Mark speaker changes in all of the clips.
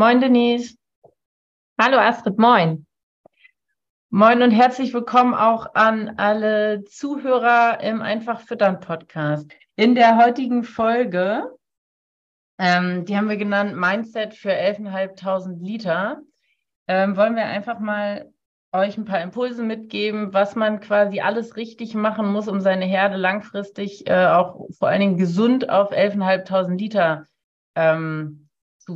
Speaker 1: Moin, Denise.
Speaker 2: Hallo, Astrid. Moin.
Speaker 1: Moin und herzlich willkommen auch an alle Zuhörer im Einfach Füttern Podcast. In der heutigen Folge, ähm, die haben wir genannt Mindset für 11.500 Liter, ähm, wollen wir einfach mal euch ein paar Impulse mitgeben, was man quasi alles richtig machen muss, um seine Herde langfristig äh, auch vor allen Dingen gesund auf 11.500 Liter ähm,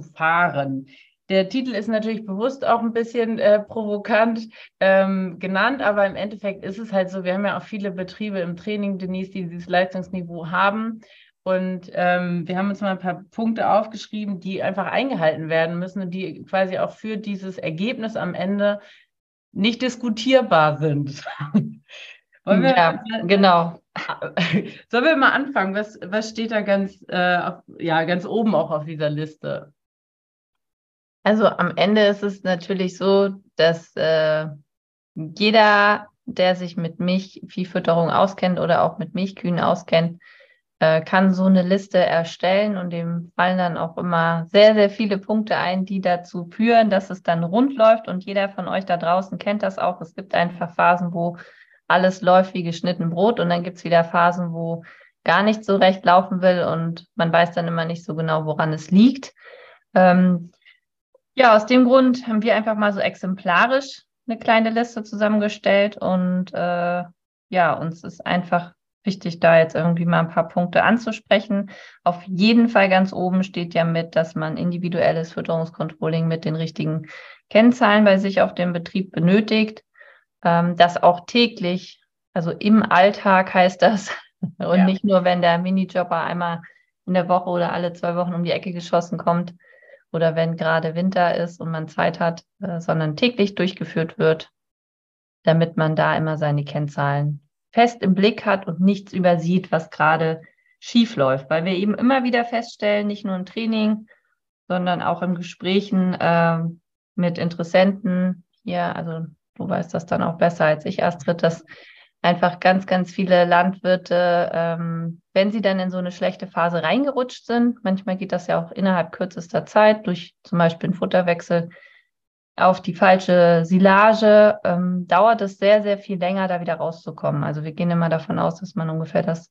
Speaker 1: zu fahren. Der Titel ist natürlich bewusst auch ein bisschen äh, provokant ähm, genannt, aber im Endeffekt ist es halt so, wir haben ja auch viele Betriebe im Training, Denise, die dieses Leistungsniveau haben. Und ähm, wir haben uns mal ein paar Punkte aufgeschrieben, die einfach eingehalten werden müssen und die quasi auch für dieses Ergebnis am Ende nicht diskutierbar sind.
Speaker 2: Wollen wir ja, mal, genau.
Speaker 1: Sollen wir mal anfangen? Was, was steht da ganz, äh, auf, ja, ganz oben auch auf dieser Liste?
Speaker 2: Also am Ende ist es natürlich so, dass äh, jeder, der sich mit Milchviehfütterung auskennt oder auch mit Milchkühen auskennt, äh, kann so eine Liste erstellen und dem fallen dann auch immer sehr, sehr viele Punkte ein, die dazu führen, dass es dann rund läuft. Und jeder von euch da draußen kennt das auch. Es gibt einfach Phasen, wo alles läuft wie geschnitten Brot und dann gibt es wieder Phasen, wo gar nicht so recht laufen will und man weiß dann immer nicht so genau, woran es liegt. Ähm, ja, aus dem Grund haben wir einfach mal so exemplarisch eine kleine Liste zusammengestellt und äh, ja, uns ist einfach wichtig, da jetzt irgendwie mal ein paar Punkte anzusprechen. Auf jeden Fall ganz oben steht ja mit, dass man individuelles Fütterungskontrolling mit den richtigen Kennzahlen bei sich auf dem Betrieb benötigt. Ähm, das auch täglich, also im Alltag heißt das und ja. nicht nur, wenn der Minijobber einmal in der Woche oder alle zwei Wochen um die Ecke geschossen kommt oder wenn gerade Winter ist und man Zeit hat, äh, sondern täglich durchgeführt wird, damit man da immer seine Kennzahlen fest im Blick hat und nichts übersieht, was gerade schief läuft, weil wir eben immer wieder feststellen, nicht nur im Training, sondern auch in Gesprächen äh, mit Interessenten. Hier, also du weißt das dann auch besser als ich, Astrid, dass einfach ganz, ganz viele Landwirte, ähm, wenn sie dann in so eine schlechte Phase reingerutscht sind, manchmal geht das ja auch innerhalb kürzester Zeit durch zum Beispiel einen Futterwechsel auf die falsche Silage, ähm, dauert es sehr, sehr viel länger, da wieder rauszukommen. Also wir gehen immer davon aus, dass man ungefähr das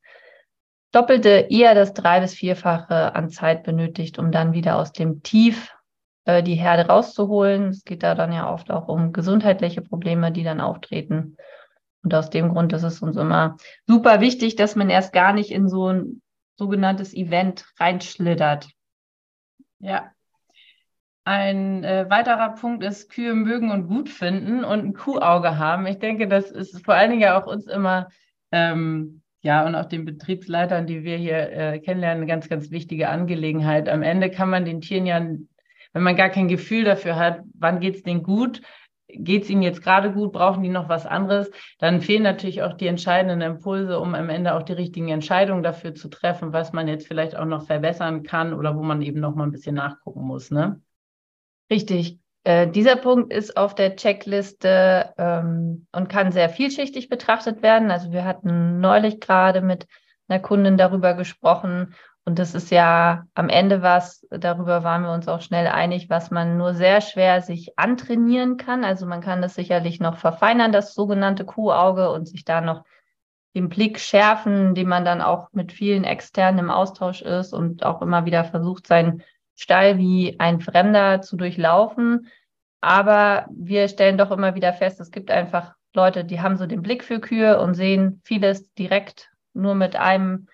Speaker 2: Doppelte, eher das drei- bis vierfache an Zeit benötigt, um dann wieder aus dem Tief äh, die Herde rauszuholen. Es geht da dann ja oft auch um gesundheitliche Probleme, die dann auftreten. Und aus dem Grund ist es uns immer super wichtig, dass man erst gar nicht in so ein sogenanntes Event reinschlittert.
Speaker 1: Ja. Ein äh, weiterer Punkt ist, Kühe mögen und gut finden und ein Kuhauge haben. Ich denke, das ist vor allen Dingen ja auch uns immer, ähm, ja, und auch den Betriebsleitern, die wir hier äh, kennenlernen, eine ganz, ganz wichtige Angelegenheit. Am Ende kann man den Tieren ja, wenn man gar kein Gefühl dafür hat, wann geht es denen gut, geht es ihnen jetzt gerade gut, brauchen die noch was anderes, dann fehlen natürlich auch die entscheidenden Impulse, um am Ende auch die richtigen Entscheidungen dafür zu treffen, was man jetzt vielleicht auch noch verbessern kann oder wo man eben noch mal ein bisschen nachgucken muss. Ne?
Speaker 2: Richtig. Äh, dieser Punkt ist auf der Checkliste ähm, und kann sehr vielschichtig betrachtet werden. Also wir hatten neulich gerade mit einer Kundin darüber gesprochen und das ist ja am Ende was, darüber waren wir uns auch schnell einig, was man nur sehr schwer sich antrainieren kann. Also man kann das sicherlich noch verfeinern, das sogenannte Kuhauge und sich da noch den Blick schärfen, indem man dann auch mit vielen externen im Austausch ist und auch immer wieder versucht, seinen Stall wie ein Fremder zu durchlaufen. aber wir stellen doch immer wieder fest, es gibt einfach Leute, die haben so den Blick für Kühe und sehen vieles direkt nur mit einem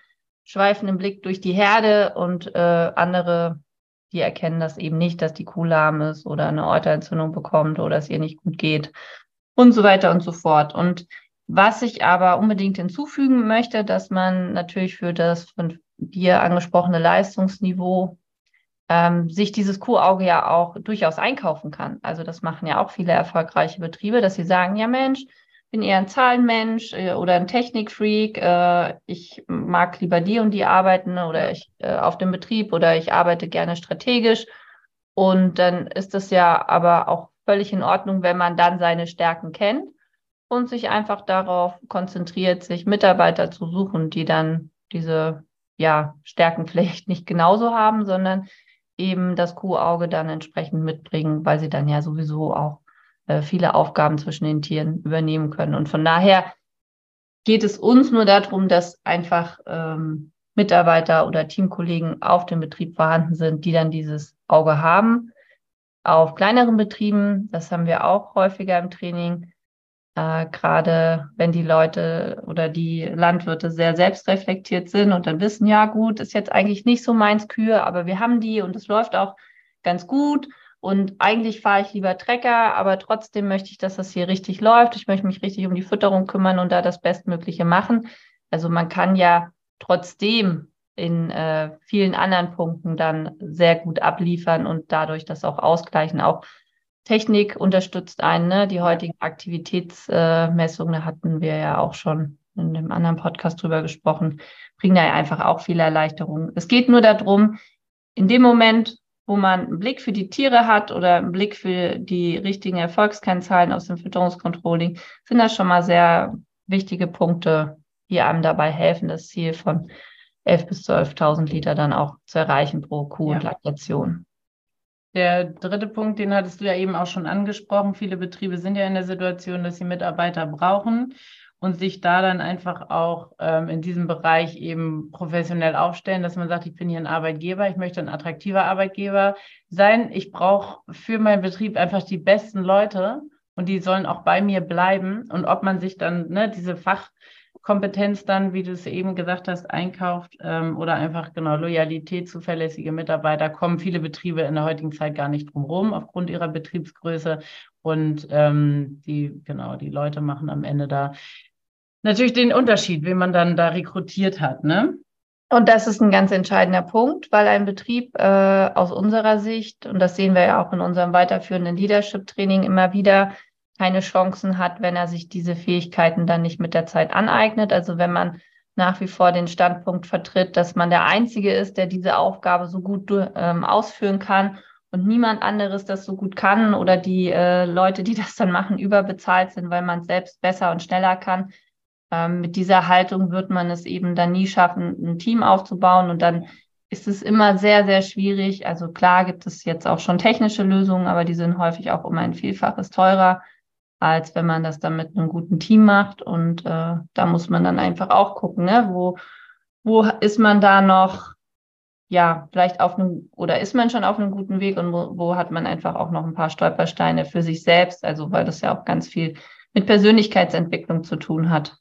Speaker 2: schweifenden Blick durch die Herde und äh, andere, die erkennen das eben nicht, dass die Kuh lahm ist oder eine Euterentzündung bekommt oder es ihr nicht gut geht und so weiter und so fort. Und was ich aber unbedingt hinzufügen möchte, dass man natürlich für das von dir angesprochene Leistungsniveau ähm, sich dieses Kuhauge ja auch durchaus einkaufen kann. Also das machen ja auch viele erfolgreiche Betriebe, dass sie sagen, ja Mensch, bin eher ein Zahlenmensch äh, oder ein Technikfreak. Äh, ich mag lieber die und die arbeiten oder ich äh, auf dem Betrieb oder ich arbeite gerne strategisch. Und dann ist es ja aber auch völlig in Ordnung, wenn man dann seine Stärken kennt und sich einfach darauf konzentriert, sich Mitarbeiter zu suchen, die dann diese ja, Stärken vielleicht nicht genauso haben, sondern eben das Kuhauge dann entsprechend mitbringen, weil sie dann ja sowieso auch äh, viele Aufgaben zwischen den Tieren übernehmen können. Und von daher geht es uns nur darum, dass einfach ähm, Mitarbeiter oder Teamkollegen auf dem Betrieb vorhanden sind, die dann dieses Auge haben. Auf kleineren Betrieben, das haben wir auch häufiger im Training, äh, gerade wenn die Leute oder die Landwirte sehr selbstreflektiert sind und dann wissen, ja gut, ist jetzt eigentlich nicht so meins Kühe, aber wir haben die und es läuft auch ganz gut und eigentlich fahre ich lieber Trecker, aber trotzdem möchte ich, dass das hier richtig läuft. Ich möchte mich richtig um die Fütterung kümmern und da das Bestmögliche machen. Also man kann ja trotzdem in äh, vielen anderen Punkten dann sehr gut abliefern und dadurch das auch ausgleichen. Auch Technik unterstützt einen. Ne? Die heutigen Aktivitätsmessungen, äh, da hatten wir ja auch schon in dem anderen Podcast drüber gesprochen, bringen da ja einfach auch viele Erleichterungen. Es geht nur darum, in dem Moment, wo man einen Blick für die Tiere hat oder einen Blick für die richtigen Erfolgskennzahlen aus dem Fütterungscontrolling, sind das schon mal sehr wichtige Punkte, die einem dabei helfen, das Ziel von 11.000 bis 12.000 Liter dann auch zu erreichen pro Kuh ja. und Laktation.
Speaker 1: Der dritte Punkt, den hattest du ja eben auch schon angesprochen. Viele Betriebe sind ja in der Situation, dass sie Mitarbeiter brauchen und sich da dann einfach auch ähm, in diesem Bereich eben professionell aufstellen, dass man sagt, ich bin hier ein Arbeitgeber, ich möchte ein attraktiver Arbeitgeber sein. Ich brauche für meinen Betrieb einfach die besten Leute und die sollen auch bei mir bleiben. Und ob man sich dann ne, diese Fachkompetenz dann, wie du es eben gesagt hast, einkauft ähm, oder einfach genau Loyalität, zuverlässige Mitarbeiter, kommen viele Betriebe in der heutigen Zeit gar nicht drum herum aufgrund ihrer Betriebsgröße. Und ähm, die, genau, die Leute machen am Ende da natürlich den Unterschied, wen man dann da rekrutiert hat, ne?
Speaker 2: Und das ist ein ganz entscheidender Punkt, weil ein Betrieb äh, aus unserer Sicht, und das sehen wir ja auch in unserem weiterführenden Leadership-Training immer wieder, keine Chancen hat, wenn er sich diese Fähigkeiten dann nicht mit der Zeit aneignet. Also wenn man nach wie vor den Standpunkt vertritt, dass man der Einzige ist, der diese Aufgabe so gut ähm, ausführen kann und niemand anderes das so gut kann oder die äh, Leute, die das dann machen, überbezahlt sind, weil man es selbst besser und schneller kann, ähm, mit dieser Haltung wird man es eben dann nie schaffen, ein Team aufzubauen und dann ist es immer sehr, sehr schwierig. Also klar gibt es jetzt auch schon technische Lösungen, aber die sind häufig auch um ein Vielfaches teurer, als wenn man das dann mit einem guten Team macht. Und äh, da muss man dann einfach auch gucken, ne? wo, wo ist man da noch, ja, vielleicht auf einem, oder ist man schon auf einem guten Weg und wo, wo hat man einfach auch noch ein paar Stolpersteine für sich selbst, also weil das ja auch ganz viel mit Persönlichkeitsentwicklung zu tun hat.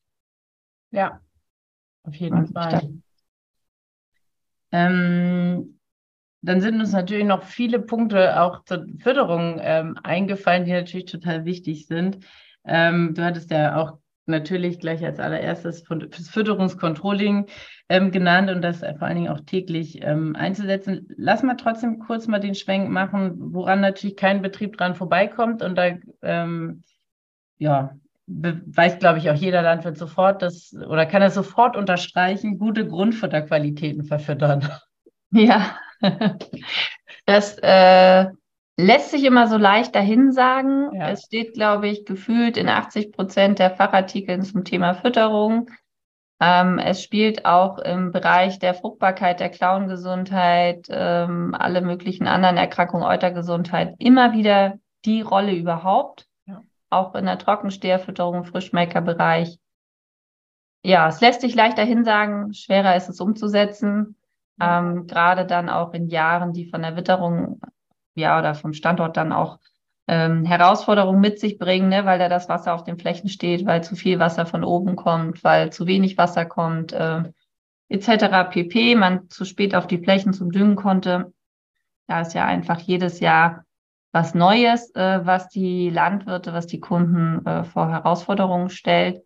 Speaker 1: Ja, auf jeden Fall. Ähm, dann sind uns natürlich noch viele Punkte auch zur Förderung ähm, eingefallen, die natürlich total wichtig sind. Ähm, du hattest ja auch natürlich gleich als allererstes fürs Fütterungscontrolling ähm, genannt und das vor allen Dingen auch täglich ähm, einzusetzen. Lass mal trotzdem kurz mal den Schwenk machen, woran natürlich kein Betrieb dran vorbeikommt und da ähm, ja, weiß, glaube ich, auch jeder Landwirt sofort, dass, oder kann er sofort unterstreichen, gute Grundfutterqualitäten verfüttern.
Speaker 2: Ja, das äh, lässt sich immer so leicht dahin sagen. Ja. Es steht, glaube ich, gefühlt in 80 Prozent der Fachartikeln zum Thema Fütterung. Ähm, es spielt auch im Bereich der Fruchtbarkeit, der Klauengesundheit, ähm, alle möglichen anderen Erkrankungen, Eutergesundheit immer wieder die Rolle überhaupt auch in der Trockensteherfütterung, Frischmelkerbereich. Ja, es lässt sich leichter hinsagen, schwerer ist es umzusetzen. Ähm, gerade dann auch in Jahren, die von der Witterung, ja, oder vom Standort dann auch ähm, Herausforderungen mit sich bringen, ne, weil da das Wasser auf den Flächen steht, weil zu viel Wasser von oben kommt, weil zu wenig Wasser kommt, äh, etc. pp. Man zu spät auf die Flächen zum Düngen konnte. Da ist ja einfach jedes Jahr was Neues, äh, was die Landwirte, was die Kunden äh, vor Herausforderungen stellt.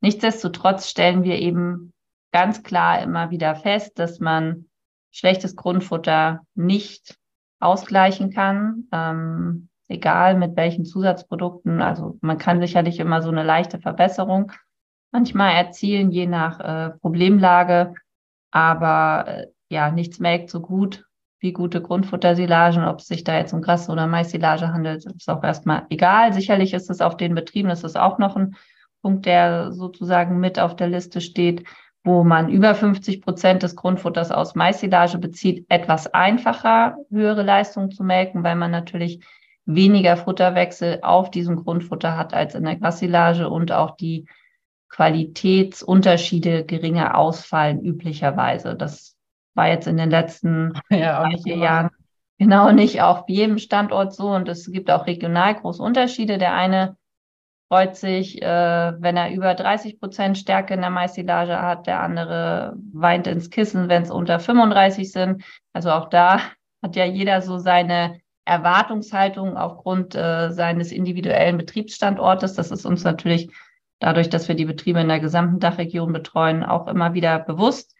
Speaker 2: Nichtsdestotrotz stellen wir eben ganz klar immer wieder fest, dass man schlechtes Grundfutter nicht ausgleichen kann. Ähm, egal mit welchen Zusatzprodukten. Also man kann sicherlich immer so eine leichte Verbesserung manchmal erzielen, je nach äh, Problemlage. Aber äh, ja, nichts melkt so gut wie gute Grundfuttersilagen. Ob es sich da jetzt um Gras- oder Mais-Silage handelt, ist auch erstmal egal. Sicherlich ist es auf den Betrieben, das ist auch noch ein Punkt, der sozusagen mit auf der Liste steht, wo man über 50 Prozent des Grundfutters aus Mais-Silage bezieht, etwas einfacher höhere Leistung zu melken, weil man natürlich weniger Futterwechsel auf diesem Grundfutter hat als in der Grassilage und auch die Qualitätsunterschiede geringer ausfallen üblicherweise. Das war jetzt in den letzten ja, vier Jahren genau nicht auf jedem Standort so und es gibt auch regional große Unterschiede. Der eine freut sich, äh, wenn er über 30 Prozent Stärke in der Maissilage hat, der andere weint ins Kissen, wenn es unter 35 sind. Also auch da hat ja jeder so seine Erwartungshaltung aufgrund äh, seines individuellen Betriebsstandortes. Das ist uns natürlich dadurch, dass wir die Betriebe in der gesamten Dachregion betreuen, auch immer wieder bewusst.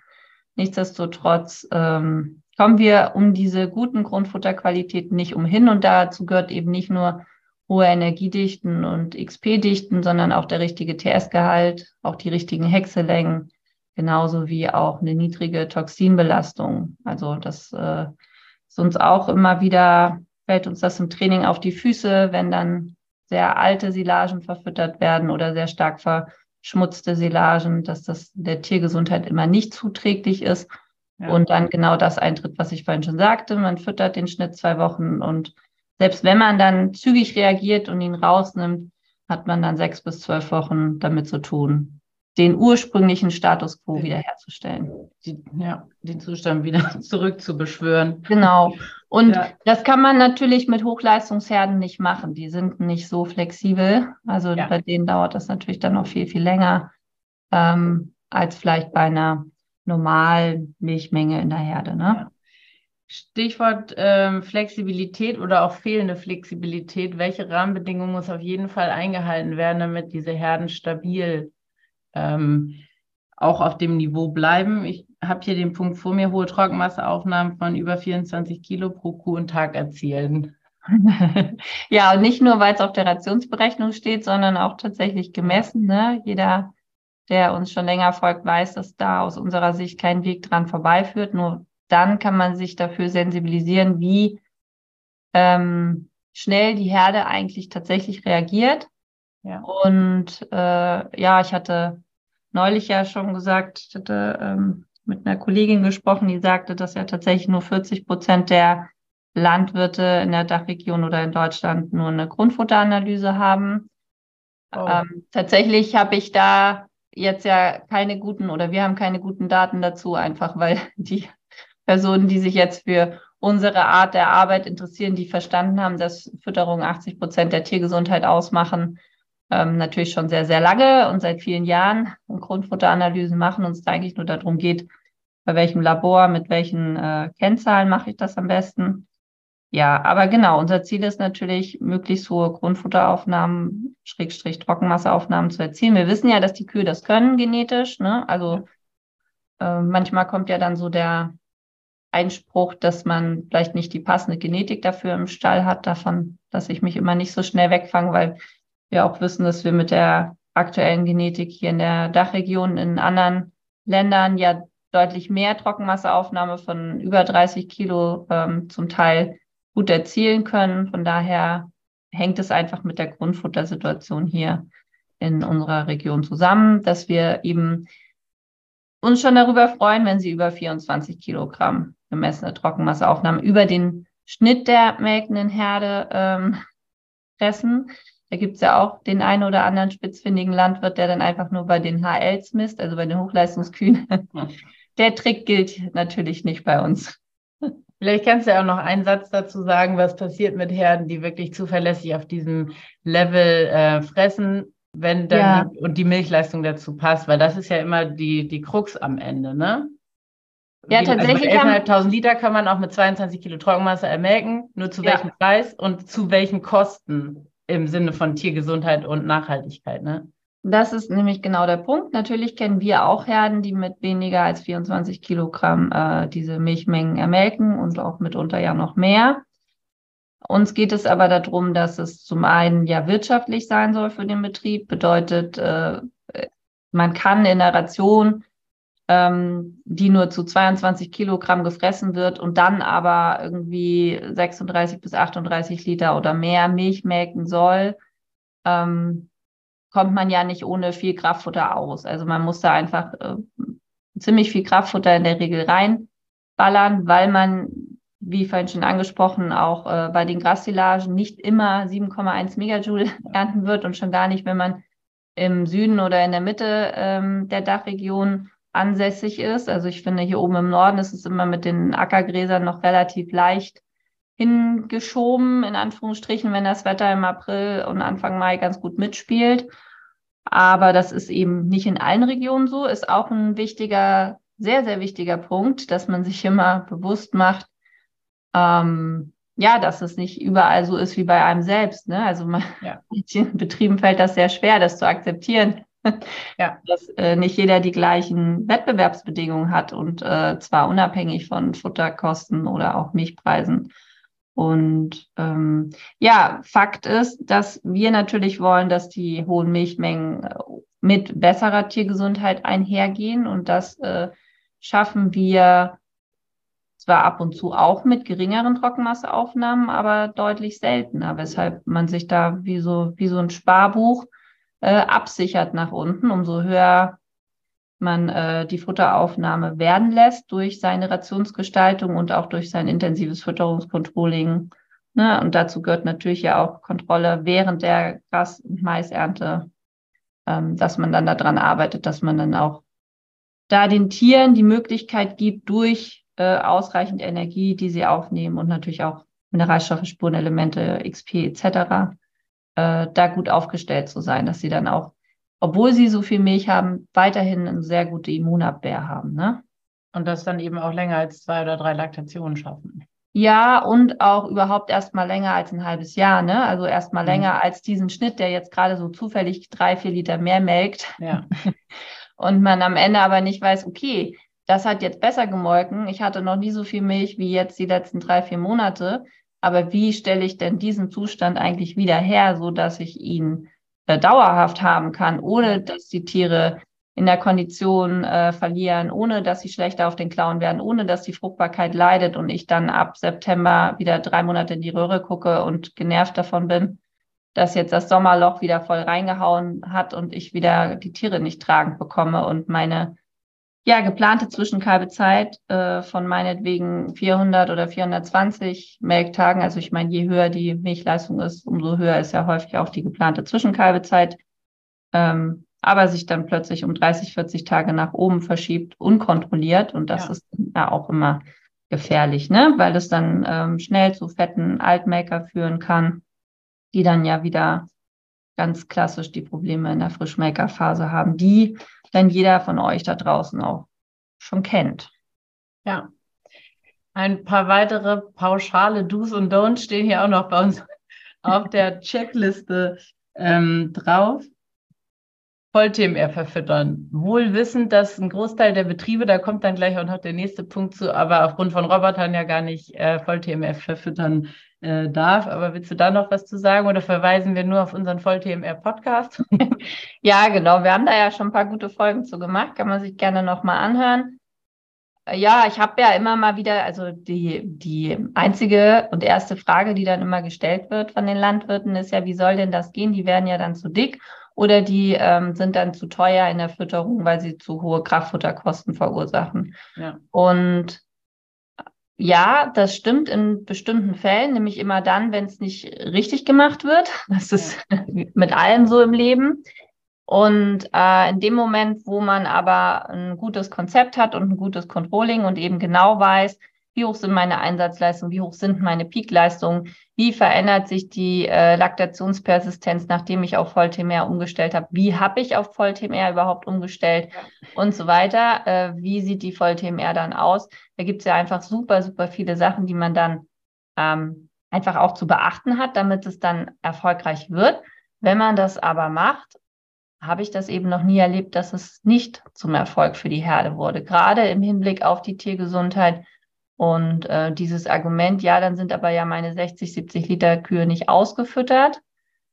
Speaker 2: Nichtsdestotrotz ähm, kommen wir um diese guten Grundfutterqualitäten nicht umhin und dazu gehört eben nicht nur hohe Energiedichten und XP-Dichten, sondern auch der richtige TS-Gehalt, auch die richtigen Hexelängen, genauso wie auch eine niedrige Toxinbelastung. Also das äh, ist uns auch immer wieder fällt uns das im Training auf die Füße, wenn dann sehr alte Silagen verfüttert werden oder sehr stark verschmutzte Silagen, dass das der Tiergesundheit immer nicht zuträglich ist. Ja. Und dann genau das eintritt, was ich vorhin schon sagte. Man füttert den Schnitt zwei Wochen und selbst wenn man dann zügig reagiert und ihn rausnimmt, hat man dann sechs bis zwölf Wochen damit zu tun, den ursprünglichen Status quo wiederherzustellen.
Speaker 1: Ja, den Zustand wieder zurückzubeschwören.
Speaker 2: Genau. Und ja. das kann man natürlich mit Hochleistungsherden nicht machen. Die sind nicht so flexibel. Also ja. bei denen dauert das natürlich dann noch viel, viel länger ähm, als vielleicht bei einer normalen Milchmenge in der Herde. Ne? Ja.
Speaker 1: Stichwort ähm, Flexibilität oder auch fehlende Flexibilität. Welche Rahmenbedingungen muss auf jeden Fall eingehalten werden, damit diese Herden stabil ähm, auch auf dem Niveau bleiben. Ich habe hier den Punkt vor mir, hohe Trockenmasseaufnahmen von über 24 Kilo pro Kuh und Tag erzielen.
Speaker 2: ja, und nicht nur, weil es auf der Rationsberechnung steht, sondern auch tatsächlich gemessen. Ne? Jeder, der uns schon länger folgt, weiß, dass da aus unserer Sicht kein Weg dran vorbeiführt. Nur dann kann man sich dafür sensibilisieren, wie ähm, schnell die Herde eigentlich tatsächlich reagiert. Ja. Und äh, ja, ich hatte neulich ja schon gesagt, ich hatte ähm, mit einer Kollegin gesprochen, die sagte, dass ja tatsächlich nur 40 Prozent der Landwirte in der Dachregion oder in Deutschland nur eine Grundfutteranalyse haben. Oh. Ähm, tatsächlich habe ich da jetzt ja keine guten oder wir haben keine guten Daten dazu, einfach weil die Personen, die sich jetzt für unsere Art der Arbeit interessieren, die verstanden haben, dass Fütterung 80 Prozent der Tiergesundheit ausmachen, ähm, natürlich schon sehr, sehr lange und seit vielen Jahren Grundfutteranalysen machen und es eigentlich nur darum geht, bei welchem Labor, mit welchen äh, Kennzahlen mache ich das am besten. Ja, aber genau, unser Ziel ist natürlich, möglichst hohe Grundfutteraufnahmen, Schrägstrich Trockenmasseaufnahmen zu erzielen. Wir wissen ja, dass die Kühe das können genetisch. Ne? Also äh, manchmal kommt ja dann so der Einspruch, dass man vielleicht nicht die passende Genetik dafür im Stall hat, davon, dass ich mich immer nicht so schnell wegfange, weil wir auch wissen, dass wir mit der aktuellen Genetik hier in der Dachregion in anderen Ländern ja deutlich mehr Trockenmasseaufnahme von über 30 Kilo ähm, zum Teil gut erzielen können. Von daher hängt es einfach mit der Grundfuttersituation hier in unserer Region zusammen, dass wir eben uns schon darüber freuen, wenn sie über 24 Kilogramm gemessene Trockenmasseaufnahme über den Schnitt der melkenden Herde ähm, fressen. Da gibt es ja auch den einen oder anderen spitzfindigen Landwirt, der dann einfach nur bei den HLs misst, also bei den Hochleistungskühen. Der Trick gilt natürlich nicht bei uns.
Speaker 1: Vielleicht kannst du ja auch noch einen Satz dazu sagen, was passiert mit Herden, die wirklich zuverlässig auf diesem Level äh, fressen, wenn dann ja. die, und die Milchleistung dazu passt, weil das ist ja immer die, die Krux am Ende, ne? Ja, also tatsächlich. Also 11.500 Liter kann man auch mit 22 Kilo Trockenmasse ermelken. Nur zu ja. welchem Preis und zu welchen Kosten im Sinne von Tiergesundheit und Nachhaltigkeit, ne?
Speaker 2: Das ist nämlich genau der Punkt. Natürlich kennen wir auch Herden, die mit weniger als 24 Kilogramm äh, diese Milchmengen ermelken und auch mitunter ja noch mehr. Uns geht es aber darum, dass es zum einen ja wirtschaftlich sein soll für den Betrieb. Bedeutet, äh, man kann in der Ration, ähm, die nur zu 22 Kilogramm gefressen wird und dann aber irgendwie 36 bis 38 Liter oder mehr Milch melken soll, ähm, kommt man ja nicht ohne viel Kraftfutter aus. Also man muss da einfach äh, ziemlich viel Kraftfutter in der Regel reinballern, weil man, wie vorhin schon angesprochen, auch äh, bei den Grassilagen nicht immer 7,1 Megajoule ernten wird und schon gar nicht, wenn man im Süden oder in der Mitte ähm, der Dachregion ansässig ist. Also ich finde, hier oben im Norden ist es immer mit den Ackergräsern noch relativ leicht hingeschoben, in Anführungsstrichen, wenn das Wetter im April und Anfang Mai ganz gut mitspielt. Aber das ist eben nicht in allen Regionen so, ist auch ein wichtiger, sehr, sehr wichtiger Punkt, dass man sich immer bewusst macht, ähm, ja, dass es nicht überall so ist wie bei einem selbst. Ne? Also man, ja. in Betrieben fällt das sehr schwer, das zu akzeptieren. Ja. Dass äh, nicht jeder die gleichen Wettbewerbsbedingungen hat und äh, zwar unabhängig von Futterkosten oder auch Milchpreisen. Und ähm, ja, Fakt ist, dass wir natürlich wollen, dass die hohen Milchmengen äh, mit besserer Tiergesundheit einhergehen. Und das äh, schaffen wir zwar ab und zu auch mit geringeren Trockenmasseaufnahmen, aber deutlich seltener, weshalb man sich da wie so, wie so ein Sparbuch äh, absichert nach unten. Umso höher man äh, die Futteraufnahme werden lässt durch seine Rationsgestaltung und auch durch sein intensives Fütterungskontrolling. Ne? Und dazu gehört natürlich ja auch Kontrolle während der Gras- und Maisernte, ähm, dass man dann daran arbeitet, dass man dann auch da den Tieren die Möglichkeit gibt, durch äh, ausreichend Energie, die sie aufnehmen und natürlich auch Mineralstoffe, Spurenelemente, XP etc., äh, da gut aufgestellt zu sein, dass sie dann auch obwohl sie so viel Milch haben, weiterhin eine sehr gute Immunabwehr haben. Ne?
Speaker 1: Und das dann eben auch länger als zwei oder drei Laktationen schaffen.
Speaker 2: Ja, und auch überhaupt erstmal länger als ein halbes Jahr, ne? Also erstmal mhm. länger als diesen Schnitt, der jetzt gerade so zufällig drei, vier Liter mehr melkt. Ja. und man am Ende aber nicht weiß, okay, das hat jetzt besser gemolken. Ich hatte noch nie so viel Milch wie jetzt die letzten drei, vier Monate. Aber wie stelle ich denn diesen Zustand eigentlich wieder her, so dass ich ihn äh, dauerhaft haben kann, ohne dass die Tiere in der Kondition äh, verlieren, ohne dass sie schlechter auf den Klauen werden, ohne dass die Fruchtbarkeit leidet und ich dann ab September wieder drei Monate in die Röhre gucke und genervt davon bin, dass jetzt das Sommerloch wieder voll reingehauen hat und ich wieder die Tiere nicht tragend bekomme und meine ja, geplante Zwischenkalbezeit äh, von meinetwegen 400 oder 420 Melktagen. Also ich meine, je höher die Milchleistung ist, umso höher ist ja häufig auch die geplante Zwischenkalbezeit. Ähm, aber sich dann plötzlich um 30, 40 Tage nach oben verschiebt, unkontrolliert. Und das ja. ist ja auch immer gefährlich, ne? weil es dann ähm, schnell zu fetten Altmelker führen kann, die dann ja wieder ganz klassisch die Probleme in der Frischmelkerphase haben, die dann jeder von euch da draußen auch schon kennt.
Speaker 1: Ja. Ein paar weitere pauschale Do's und Don'ts stehen hier auch noch bei uns auf der Checkliste ähm, drauf. Voll-TMR verfüttern. Wohl wissend, dass ein Großteil der Betriebe, da kommt dann gleich auch noch der nächste Punkt zu, aber aufgrund von Robotern ja gar nicht äh, Voll-TMR verfüttern äh, darf. Aber willst du da noch was zu sagen oder verweisen wir nur auf unseren Voll-TMR-Podcast?
Speaker 2: ja, genau. Wir haben da ja schon ein paar gute Folgen zu gemacht. Kann man sich gerne nochmal anhören. Ja, ich habe ja immer mal wieder, also die, die einzige und erste Frage, die dann immer gestellt wird von den Landwirten, ist ja, wie soll denn das gehen? Die werden ja dann zu dick oder die ähm, sind dann zu teuer in der Fütterung, weil sie zu hohe Kraftfutterkosten verursachen. Ja. Und ja, das stimmt in bestimmten Fällen, nämlich immer dann, wenn es nicht richtig gemacht wird. Das ist ja. mit allem so im Leben. Und äh, in dem Moment, wo man aber ein gutes Konzept hat und ein gutes Controlling und eben genau weiß, wie hoch sind meine Einsatzleistungen, wie hoch sind meine Peakleistungen, wie verändert sich die äh, Laktationspersistenz, nachdem ich auf Voll-TMR umgestellt habe, wie habe ich auf Voll-TMR überhaupt umgestellt ja. und so weiter, äh, wie sieht die Voll-TMR dann aus. Da gibt es ja einfach super, super viele Sachen, die man dann ähm, einfach auch zu beachten hat, damit es dann erfolgreich wird. Wenn man das aber macht, habe ich das eben noch nie erlebt, dass es nicht zum Erfolg für die Herde wurde, gerade im Hinblick auf die Tiergesundheit. Und äh, dieses Argument, ja, dann sind aber ja meine 60, 70 Liter Kühe nicht ausgefüttert.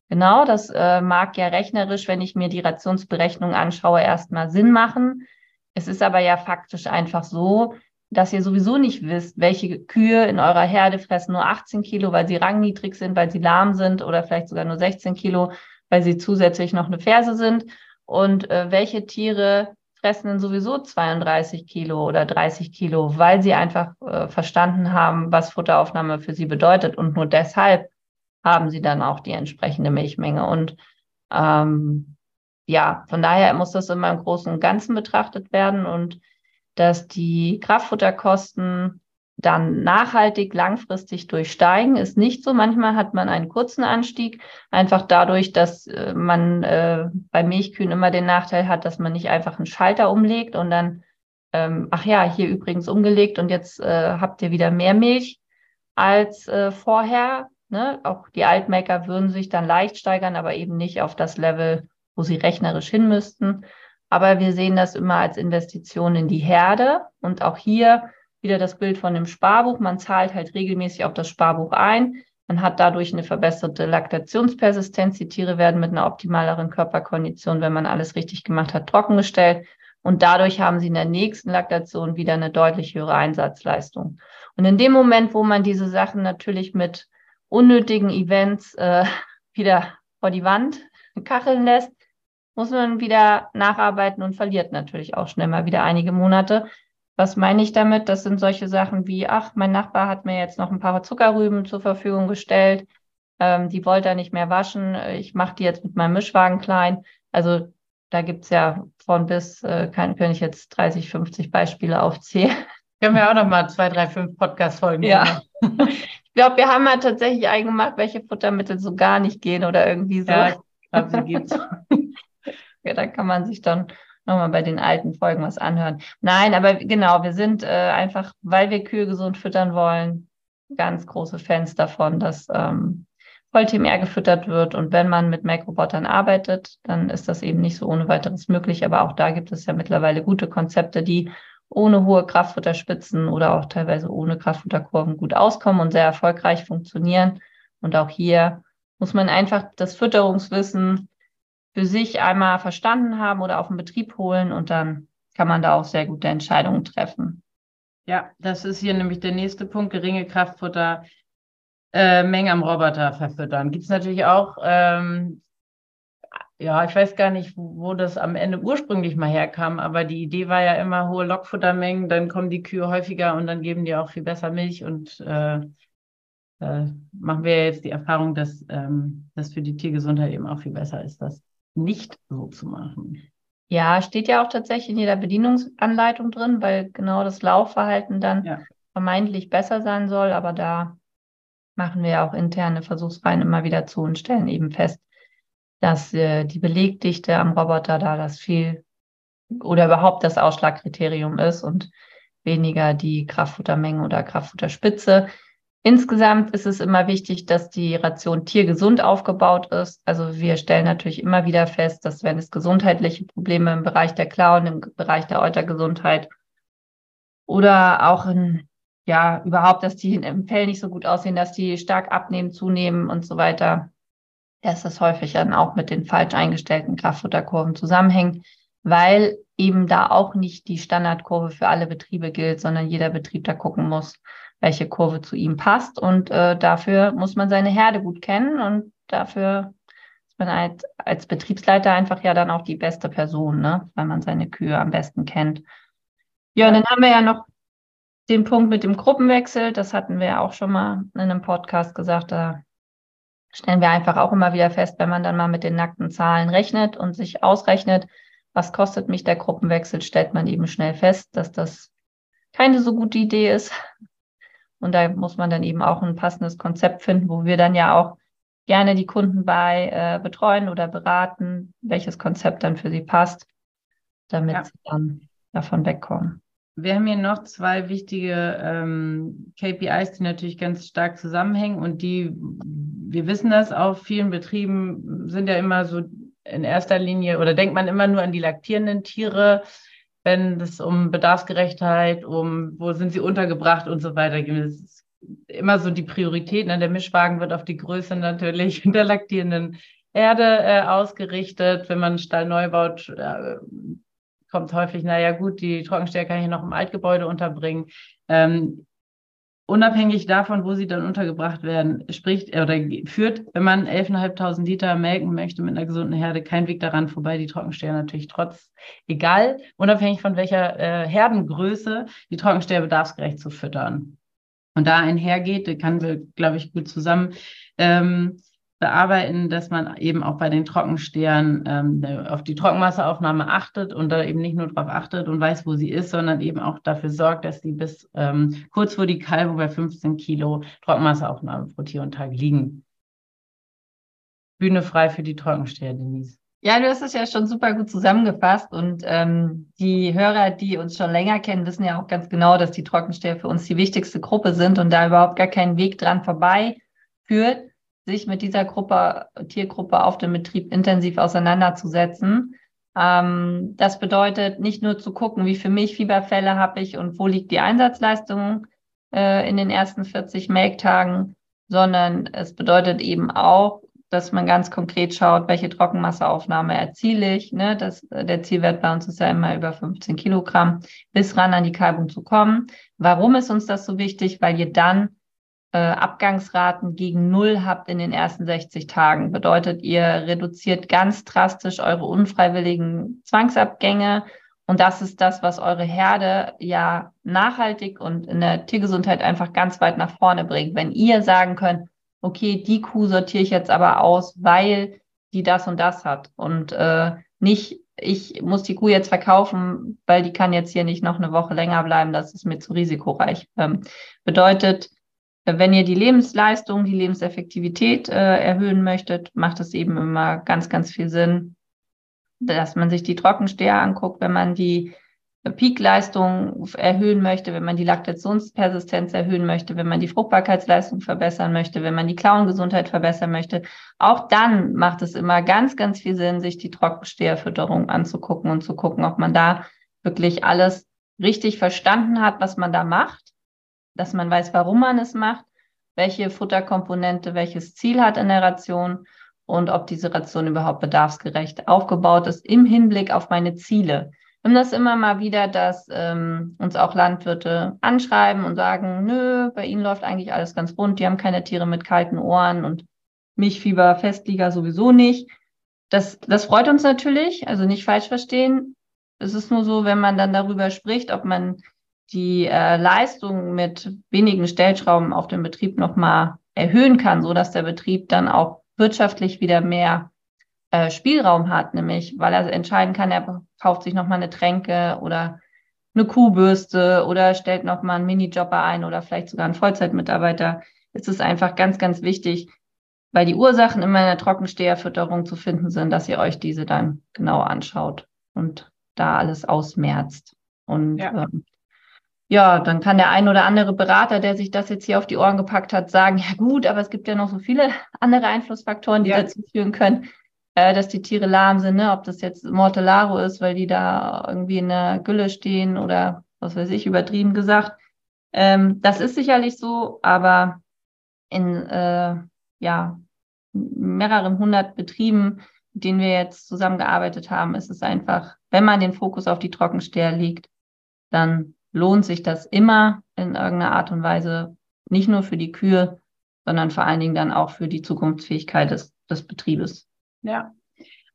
Speaker 2: Genau, das äh, mag ja rechnerisch, wenn ich mir die Rationsberechnung anschaue, erstmal Sinn machen. Es ist aber ja faktisch einfach so, dass ihr sowieso nicht wisst, welche Kühe in eurer Herde fressen nur 18 Kilo, weil sie rangniedrig sind, weil sie lahm sind oder vielleicht sogar nur 16 Kilo, weil sie zusätzlich noch eine Ferse sind. Und äh, welche Tiere fressen denn sowieso 32 Kilo oder 30 Kilo, weil sie einfach äh, verstanden haben, was Futteraufnahme für sie bedeutet. Und nur deshalb haben sie dann auch die entsprechende Milchmenge. Und ähm, ja, von daher muss das immer im Großen und Ganzen betrachtet werden. Und dass die Kraftfutterkosten dann nachhaltig langfristig durchsteigen, ist nicht so. Manchmal hat man einen kurzen Anstieg, einfach dadurch, dass äh, man äh, bei Milchkühen immer den Nachteil hat, dass man nicht einfach einen Schalter umlegt und dann, ähm, ach ja, hier übrigens umgelegt und jetzt äh, habt ihr wieder mehr Milch als äh, vorher. Ne? Auch die Altmaker würden sich dann leicht steigern, aber eben nicht auf das Level, wo sie rechnerisch hin müssten. Aber wir sehen das immer als Investition in die Herde. Und auch hier wieder das Bild von dem Sparbuch. Man zahlt halt regelmäßig auf das Sparbuch ein. Man hat dadurch eine verbesserte Laktationspersistenz. Die Tiere werden mit einer optimaleren Körperkondition, wenn man alles richtig gemacht hat, trockengestellt. Und dadurch haben sie in der nächsten Laktation wieder eine deutlich höhere Einsatzleistung. Und in dem Moment, wo man diese Sachen natürlich mit unnötigen Events äh, wieder vor die Wand kacheln lässt, muss man wieder nacharbeiten und verliert natürlich auch schnell mal wieder einige Monate. Was meine ich damit? Das sind solche Sachen wie, ach, mein Nachbar hat mir jetzt noch ein paar Zuckerrüben zur Verfügung gestellt. Ähm, die wollte er nicht mehr waschen. Ich mache die jetzt mit meinem Mischwagen klein. Also da gibt's ja von bis, äh, kann, kann ich jetzt 30, 50 Beispiele aufzählen.
Speaker 1: Können wir auch noch mal zwei, drei, fünf Podcast-Folgen
Speaker 2: Ja. ich glaube, wir haben mal tatsächlich eingemacht, welche Futtermittel so gar nicht gehen oder irgendwie so. Ja, ich glaube, sie gibt's. Ja, da kann man sich dann nochmal bei den alten Folgen was anhören. Nein, aber genau, wir sind äh, einfach, weil wir Kühe gesund füttern wollen, ganz große Fans davon, dass ähm, Voll-TMR gefüttert wird. Und wenn man mit Mac-Robotern arbeitet, dann ist das eben nicht so ohne weiteres möglich. Aber auch da gibt es ja mittlerweile gute Konzepte, die ohne hohe Kraftfutterspitzen oder auch teilweise ohne Kraftfutterkurven gut auskommen und sehr erfolgreich funktionieren. Und auch hier muss man einfach das Fütterungswissen für sich einmal verstanden haben oder auf den Betrieb holen und dann kann man da auch sehr gute Entscheidungen treffen.
Speaker 1: Ja, das ist hier nämlich der nächste Punkt, geringe Kraftfutter, äh, Menge am Roboter verfüttern. Gibt es natürlich auch, ähm, ja, ich weiß gar nicht, wo das am Ende ursprünglich mal herkam, aber die Idee war ja immer hohe Lockfuttermengen, dann kommen die Kühe häufiger und dann geben die auch viel besser Milch und äh, äh, machen wir jetzt die Erfahrung, dass ähm, das für die Tiergesundheit eben auch viel besser ist, das nicht so zu machen.
Speaker 2: Ja, steht ja auch tatsächlich in jeder Bedienungsanleitung drin, weil genau das Laufverhalten dann ja. vermeintlich besser sein soll. Aber da machen wir auch interne Versuchsreihen immer wieder zu und stellen eben fest, dass äh, die Belegdichte am Roboter da das viel oder überhaupt das Ausschlagkriterium ist und weniger die Kraftfuttermenge oder Kraftfutterspitze. Insgesamt ist es immer wichtig, dass die Ration tiergesund aufgebaut ist. Also wir stellen natürlich immer wieder fest, dass wenn es gesundheitliche Probleme im Bereich der Klauen, im Bereich der Eutergesundheit oder auch in, ja, überhaupt, dass die im Fell nicht so gut aussehen, dass die stark abnehmen, zunehmen und so weiter, dass das häufig dann auch mit den falsch eingestellten Kraftfutterkurven zusammenhängt, weil eben da auch nicht die Standardkurve für alle Betriebe gilt, sondern jeder Betrieb da gucken muss, welche Kurve zu ihm passt. Und äh, dafür muss man seine Herde gut kennen und dafür ist man halt als Betriebsleiter einfach ja dann auch die beste Person, ne? weil man seine Kühe am besten kennt. Ja, und dann haben wir ja noch den Punkt mit dem Gruppenwechsel. Das hatten wir ja auch schon mal in einem Podcast gesagt. Da stellen wir einfach auch immer wieder fest, wenn man dann mal mit den nackten Zahlen rechnet und sich ausrechnet, was kostet mich der Gruppenwechsel, stellt man eben schnell fest, dass das keine so gute Idee ist, Und da muss man dann eben auch ein passendes Konzept finden, wo wir dann ja auch gerne die Kunden bei äh, betreuen oder beraten, welches Konzept dann für sie passt, damit ja. sie dann davon wegkommen.
Speaker 1: Wir haben hier noch zwei wichtige ähm, KPIs, die natürlich ganz stark zusammenhängen und die, wir wissen das, auf vielen Betrieben sind ja immer so in erster Linie oder denkt man immer nur an die laktierenden Tiere, wenn es um Bedarfsgerechtheit, um wo sind sie untergebracht und so weiter geht. Das ist immer so die Priorität. Ne? Der Mischwagen wird auf die Größe natürlich der laktierenden Erde äh, ausgerichtet. Wenn man einen Stall neu baut, äh, kommt häufig, naja gut, die Trockensteher kann ich noch im Altgebäude unterbringen. Ähm, unabhängig davon, wo sie dann untergebracht werden, spricht oder führt, wenn man 11.500 Liter melken möchte mit einer gesunden Herde, kein Weg daran vorbei, die Trockensteher natürlich trotz, egal, unabhängig von welcher äh, Herdengröße, die Trockensteher bedarfsgerecht zu füttern. Und da einhergeht, kann wir, glaube ich, gut zusammen ähm, bearbeiten, dass man eben auch bei den Trockenstehern ähm, auf die Trockenmasseaufnahme achtet und da eben nicht nur darauf achtet und weiß, wo sie ist, sondern eben auch dafür sorgt, dass sie bis ähm, kurz vor die Kalbung bei 15 Kilo Trockenmasseaufnahme pro Tier und Tag liegen. Bühne frei für die Trockensteher, Denise.
Speaker 2: Ja, du hast es ja schon super gut zusammengefasst und ähm, die Hörer, die uns schon länger kennen, wissen ja auch ganz genau, dass die Trockensteher für uns die wichtigste Gruppe sind und da überhaupt gar kein Weg dran vorbei führt sich mit dieser Gruppe, Tiergruppe auf dem Betrieb intensiv auseinanderzusetzen. Ähm, das bedeutet nicht nur zu gucken, wie viele Milchfieberfälle habe ich und wo liegt die Einsatzleistung äh, in den ersten 40 Melktagen, sondern es bedeutet eben auch, dass man ganz konkret schaut, welche Trockenmasseaufnahme erziele ich. Ne? Das, der Zielwert bei uns ist ja immer über 15 Kilogramm, bis ran an die Kalbung zu kommen. Warum ist uns das so wichtig? Weil ihr dann äh, Abgangsraten gegen Null habt in den ersten 60 Tagen. Bedeutet, ihr reduziert ganz drastisch eure unfreiwilligen Zwangsabgänge. Und das ist das, was eure Herde ja nachhaltig und in der Tiergesundheit einfach ganz weit nach vorne bringt. Wenn ihr sagen könnt, okay, die Kuh sortiere ich jetzt aber aus, weil die das und das hat und äh, nicht, ich muss die Kuh jetzt verkaufen, weil die kann jetzt hier nicht noch eine Woche länger bleiben, das ist mir zu risikoreich. Ähm, bedeutet, wenn ihr die Lebensleistung, die Lebenseffektivität äh, erhöhen möchtet, macht es eben immer ganz, ganz viel Sinn, dass man sich die Trockensteher anguckt, wenn man die Peakleistung erhöhen möchte, wenn man die Laktationspersistenz erhöhen möchte, wenn man die Fruchtbarkeitsleistung verbessern möchte, wenn man die Klauengesundheit verbessern möchte. Auch dann macht es immer ganz, ganz viel Sinn, sich die Trockensteherfütterung anzugucken und zu gucken, ob man da wirklich alles richtig verstanden hat, was man da macht dass man weiß, warum man es macht, welche Futterkomponente welches Ziel hat in der Ration und ob diese Ration überhaupt bedarfsgerecht aufgebaut ist im Hinblick auf meine Ziele. Wir haben das immer mal wieder, dass ähm, uns auch Landwirte anschreiben und sagen, nö, bei ihnen läuft eigentlich alles ganz rund, die haben keine Tiere mit kalten Ohren und Milchfieber, Festliga sowieso nicht. Das, das freut uns natürlich, also nicht falsch verstehen. Es ist nur so, wenn man dann darüber spricht, ob man die äh, Leistung mit wenigen Stellschrauben auf dem Betrieb nochmal erhöhen kann, so dass der Betrieb dann auch wirtschaftlich wieder mehr äh, Spielraum hat, nämlich weil er entscheiden kann, er kauft sich nochmal eine Tränke oder eine Kuhbürste oder stellt nochmal einen Minijobber ein oder vielleicht sogar einen Vollzeitmitarbeiter. Es ist einfach ganz, ganz wichtig, weil die Ursachen immer in der Trockensteherfütterung zu finden sind, dass ihr euch diese dann genau anschaut und da alles ausmerzt. Und ja. ähm, ja, dann kann der ein oder andere Berater, der sich das jetzt hier auf die Ohren gepackt hat, sagen, ja gut, aber es gibt ja noch so viele andere Einflussfaktoren, die ja. dazu führen können, äh, dass die Tiere lahm sind, ne? ob das jetzt Mortellaro ist, weil die da irgendwie in der Gülle stehen oder was weiß ich, übertrieben gesagt. Ähm, das ist sicherlich so, aber in äh, ja, mehreren hundert Betrieben, mit denen wir jetzt zusammengearbeitet haben, ist es einfach, wenn man den Fokus auf die Trockensteher legt, dann lohnt sich das immer in irgendeiner Art und Weise, nicht nur für die Kühe, sondern vor allen Dingen dann auch für die Zukunftsfähigkeit des, des Betriebes.
Speaker 1: Ja,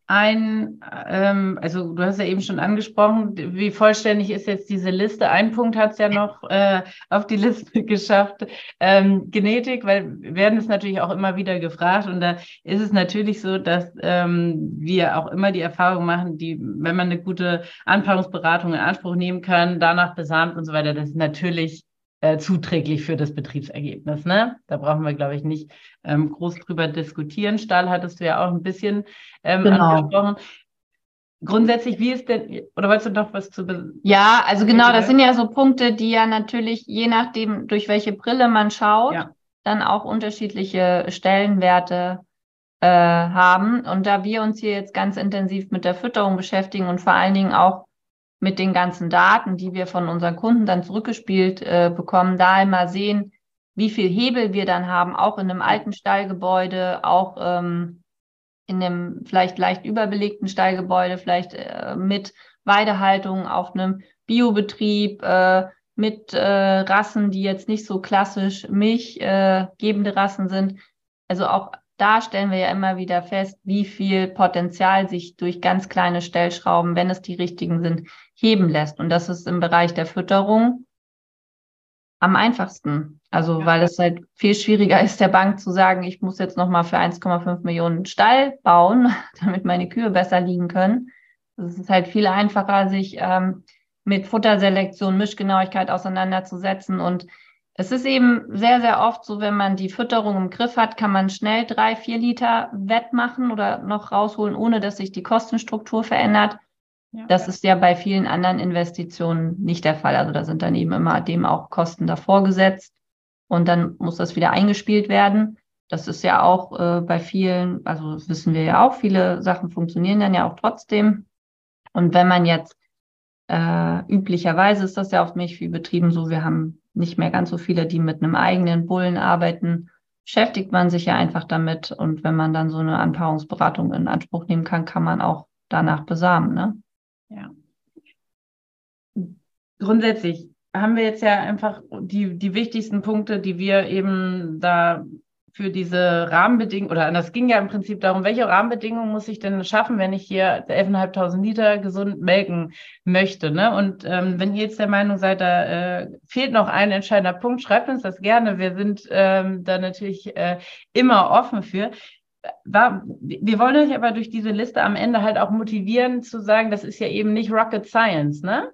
Speaker 1: ein, ähm, also du hast ja eben schon angesprochen, wie vollständig ist jetzt diese Liste? Ein Punkt hat es ja noch äh, auf die Liste geschafft, ähm, Genetik, weil werden es natürlich auch immer wieder gefragt und da ist es natürlich so, dass ähm, wir auch immer die Erfahrung machen, die, wenn man eine gute Anpaarungsberatung in Anspruch nehmen kann, danach besamt und so weiter, das ist natürlich äh, zuträglich für das Betriebsergebnis. Ne? Da brauchen wir, glaube ich, nicht ähm, groß drüber diskutieren. Stahl hattest du ja auch ein bisschen ähm, genau. angesprochen. Grundsätzlich, wie ist denn, oder wolltest du noch was zu?
Speaker 2: Ja, also genau, das sind ja so Punkte, die ja natürlich, je nachdem, durch welche Brille man schaut, ja. dann auch unterschiedliche Stellenwerte äh, haben. Und da wir uns hier jetzt ganz intensiv mit der Fütterung beschäftigen und vor allen Dingen auch mit den ganzen Daten, die wir von unseren Kunden dann zurückgespielt äh, bekommen, da einmal sehen, wie viel Hebel wir dann haben, auch in einem alten Stallgebäude, auch ähm, in einem vielleicht leicht überbelegten Stallgebäude, vielleicht äh, mit Weidehaltung auf einem Biobetrieb, äh, mit äh, Rassen, die jetzt nicht so klassisch milchgebende äh, Rassen sind. Also auch da stellen wir ja immer wieder fest, wie viel Potenzial sich durch ganz kleine Stellschrauben, wenn es die richtigen sind, heben lässt. Und das ist im Bereich der Fütterung am einfachsten. Also ja. weil es halt viel schwieriger ist, der Bank zu sagen, ich muss jetzt nochmal für 1,5 Millionen Stall bauen, damit meine Kühe besser liegen können. Es ist halt viel einfacher, sich ähm, mit Futterselektion, Mischgenauigkeit auseinanderzusetzen und es ist eben sehr, sehr oft so, wenn man die Fütterung im Griff hat, kann man schnell drei, vier Liter wettmachen oder noch rausholen, ohne dass sich die Kostenstruktur verändert. Das ist ja bei vielen anderen Investitionen nicht der Fall. Also da sind dann eben immer dem auch Kosten davor gesetzt und dann muss das wieder eingespielt werden. Das ist ja auch äh, bei vielen, also wissen wir ja auch, viele Sachen funktionieren dann ja auch trotzdem. Und wenn man jetzt äh, üblicherweise ist das ja auf Milchviehbetrieben so, wir haben nicht mehr ganz so viele, die mit einem eigenen Bullen arbeiten, beschäftigt man sich ja einfach damit. Und wenn man dann so eine Anpaarungsberatung in Anspruch nehmen kann, kann man auch danach besamen. Ne?
Speaker 1: Ja. Grundsätzlich haben wir jetzt ja einfach die, die wichtigsten Punkte, die wir eben da für diese Rahmenbedingungen, oder das ging ja im Prinzip darum, welche Rahmenbedingungen muss ich denn schaffen, wenn ich hier 11.500 Liter gesund melken möchte. Ne? Und ähm, wenn ihr jetzt der Meinung seid, da äh, fehlt noch ein entscheidender Punkt, schreibt uns das gerne. Wir sind ähm, da natürlich äh, immer offen für. War, wir wollen euch aber durch diese Liste am Ende halt auch motivieren zu sagen, das ist ja eben nicht Rocket Science, ne?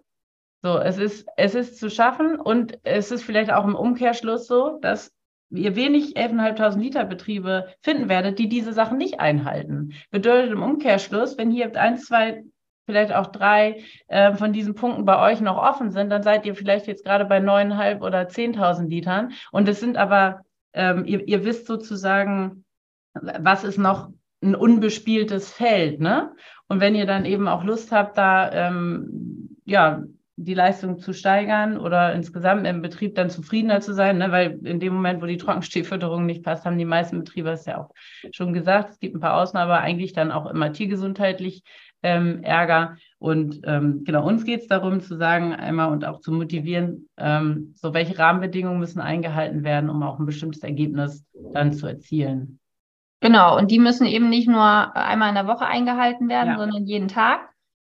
Speaker 1: So, es ist, es ist zu schaffen und es ist vielleicht auch im Umkehrschluss so, dass ihr wenig 11.500 Liter Betriebe finden werdet, die diese Sachen nicht einhalten. Bedeutet im Umkehrschluss, wenn hier eins, zwei, vielleicht auch drei äh, von diesen Punkten bei euch noch offen sind, dann seid ihr vielleicht jetzt gerade bei 9.500 oder 10.000 Litern. Und es sind aber, ähm, ihr, ihr wisst sozusagen, was ist noch ein unbespieltes Feld, ne? Und wenn ihr dann eben auch Lust habt, da ähm, ja die Leistung zu steigern oder insgesamt im Betrieb dann zufriedener zu sein, ne? weil in dem Moment, wo die Trockenstehfütterung nicht passt, haben die meisten Betriebe, das ja auch schon gesagt, es gibt ein paar Ausnahmen, aber eigentlich dann auch immer tiergesundheitlich ähm, Ärger. Und ähm, genau, uns geht es darum zu sagen einmal und auch zu motivieren, ähm, so welche Rahmenbedingungen müssen eingehalten werden, um auch ein bestimmtes Ergebnis dann zu erzielen.
Speaker 2: Genau, und die müssen eben nicht nur einmal in der Woche eingehalten werden, ja. sondern jeden Tag.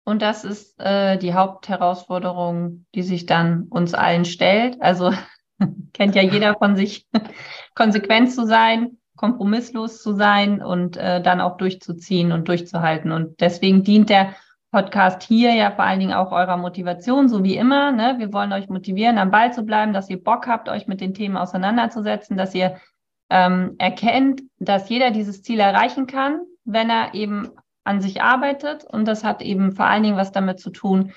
Speaker 2: Und das ist äh, die Hauptherausforderung, die sich dann uns allen stellt. Also kennt ja jeder von sich, konsequent zu sein, kompromisslos zu sein und äh, dann auch durchzuziehen und durchzuhalten. Und deswegen dient der Podcast hier ja vor allen Dingen auch eurer Motivation, so wie immer. Ne? Wir wollen euch motivieren, am Ball zu bleiben, dass ihr Bock habt, euch mit den Themen auseinanderzusetzen, dass ihr ähm, erkennt, dass jeder dieses Ziel erreichen kann, wenn er eben an sich arbeitet. Und das hat eben vor allen Dingen was damit zu tun,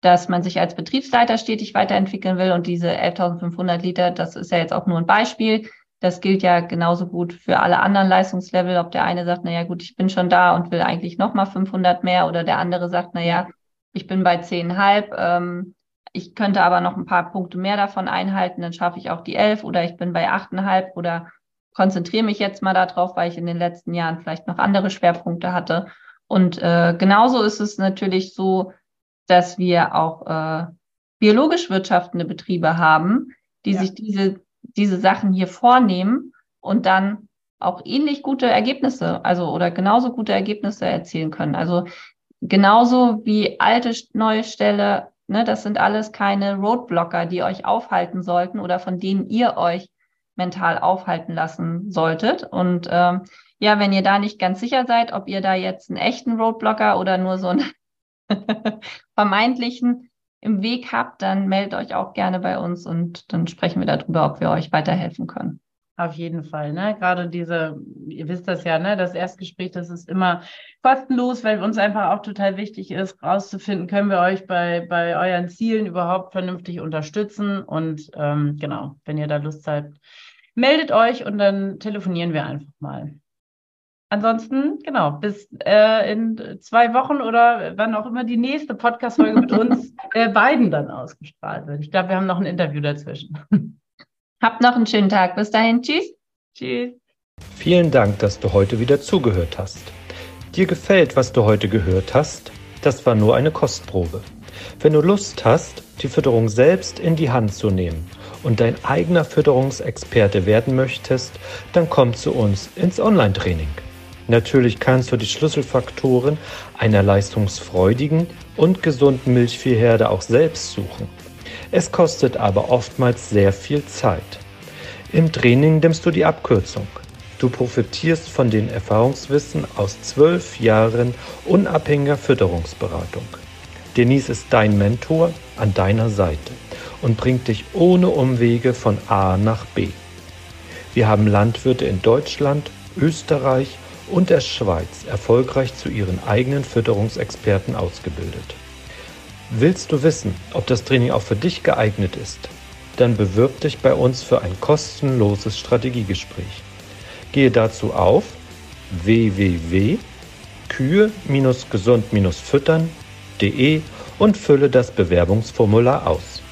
Speaker 2: dass man sich als Betriebsleiter stetig weiterentwickeln will. Und diese 11.500 Liter, das ist ja jetzt auch nur ein Beispiel. Das gilt ja genauso gut für alle anderen Leistungslevel. Ob der eine sagt, na ja, gut, ich bin schon da und will eigentlich nochmal 500 mehr oder der andere sagt, na ja, ich bin bei 10,5. Ähm, ich könnte aber noch ein paar Punkte mehr davon einhalten, dann schaffe ich auch die 11 oder ich bin bei 8,5 oder konzentriere mich jetzt mal darauf, weil ich in den letzten Jahren vielleicht noch andere Schwerpunkte hatte. Und äh, genauso ist es natürlich so, dass wir auch äh, biologisch wirtschaftende Betriebe haben, die ja. sich diese, diese Sachen hier vornehmen und dann auch ähnlich gute Ergebnisse, also oder genauso gute Ergebnisse erzielen können. Also genauso wie alte neue Ställe, ne, das sind alles keine Roadblocker, die euch aufhalten sollten oder von denen ihr euch mental aufhalten lassen solltet. Und ähm, ja, wenn ihr da nicht ganz sicher seid, ob ihr da jetzt einen echten Roadblocker oder nur so einen vermeintlichen im Weg habt, dann meldet euch auch gerne bei uns und dann sprechen wir darüber, ob wir euch weiterhelfen können.
Speaker 1: Auf jeden Fall, ne? Gerade diese, ihr wisst das ja, ne? Das Erstgespräch, das ist immer kostenlos, weil uns einfach auch total wichtig ist, rauszufinden, können wir euch bei, bei euren Zielen überhaupt vernünftig unterstützen. Und ähm, genau, wenn ihr da Lust habt, meldet euch und dann telefonieren wir einfach mal. Ansonsten, genau, bis äh, in zwei Wochen oder wann auch immer die nächste Podcast-Folge mit uns äh, beiden dann ausgestrahlt wird. Ich glaube, wir haben noch ein Interview dazwischen.
Speaker 2: Habt noch einen schönen Tag. Bis dahin. Tschüss.
Speaker 1: Tschüss.
Speaker 3: Vielen Dank, dass du heute wieder zugehört hast. Dir gefällt, was du heute gehört hast? Das war nur eine Kostprobe. Wenn du Lust hast, die Fütterung selbst in die Hand zu nehmen und dein eigener Fütterungsexperte werden möchtest, dann komm zu uns ins Online-Training. Natürlich kannst du die Schlüsselfaktoren einer leistungsfreudigen und gesunden Milchviehherde auch selbst suchen. Es kostet aber oftmals sehr viel Zeit. Im Training nimmst du die Abkürzung. Du profitierst von den Erfahrungswissen aus zwölf Jahren unabhängiger Fütterungsberatung. Denise ist dein Mentor an deiner Seite und bringt dich ohne Umwege von A nach B. Wir haben Landwirte in Deutschland, Österreich und der Schweiz erfolgreich zu ihren eigenen Fütterungsexperten ausgebildet. Willst du wissen, ob das Training auch für dich geeignet ist? Dann bewirb dich bei uns für ein kostenloses Strategiegespräch. Gehe dazu auf www.kühe-gesund-füttern.de und fülle das Bewerbungsformular aus.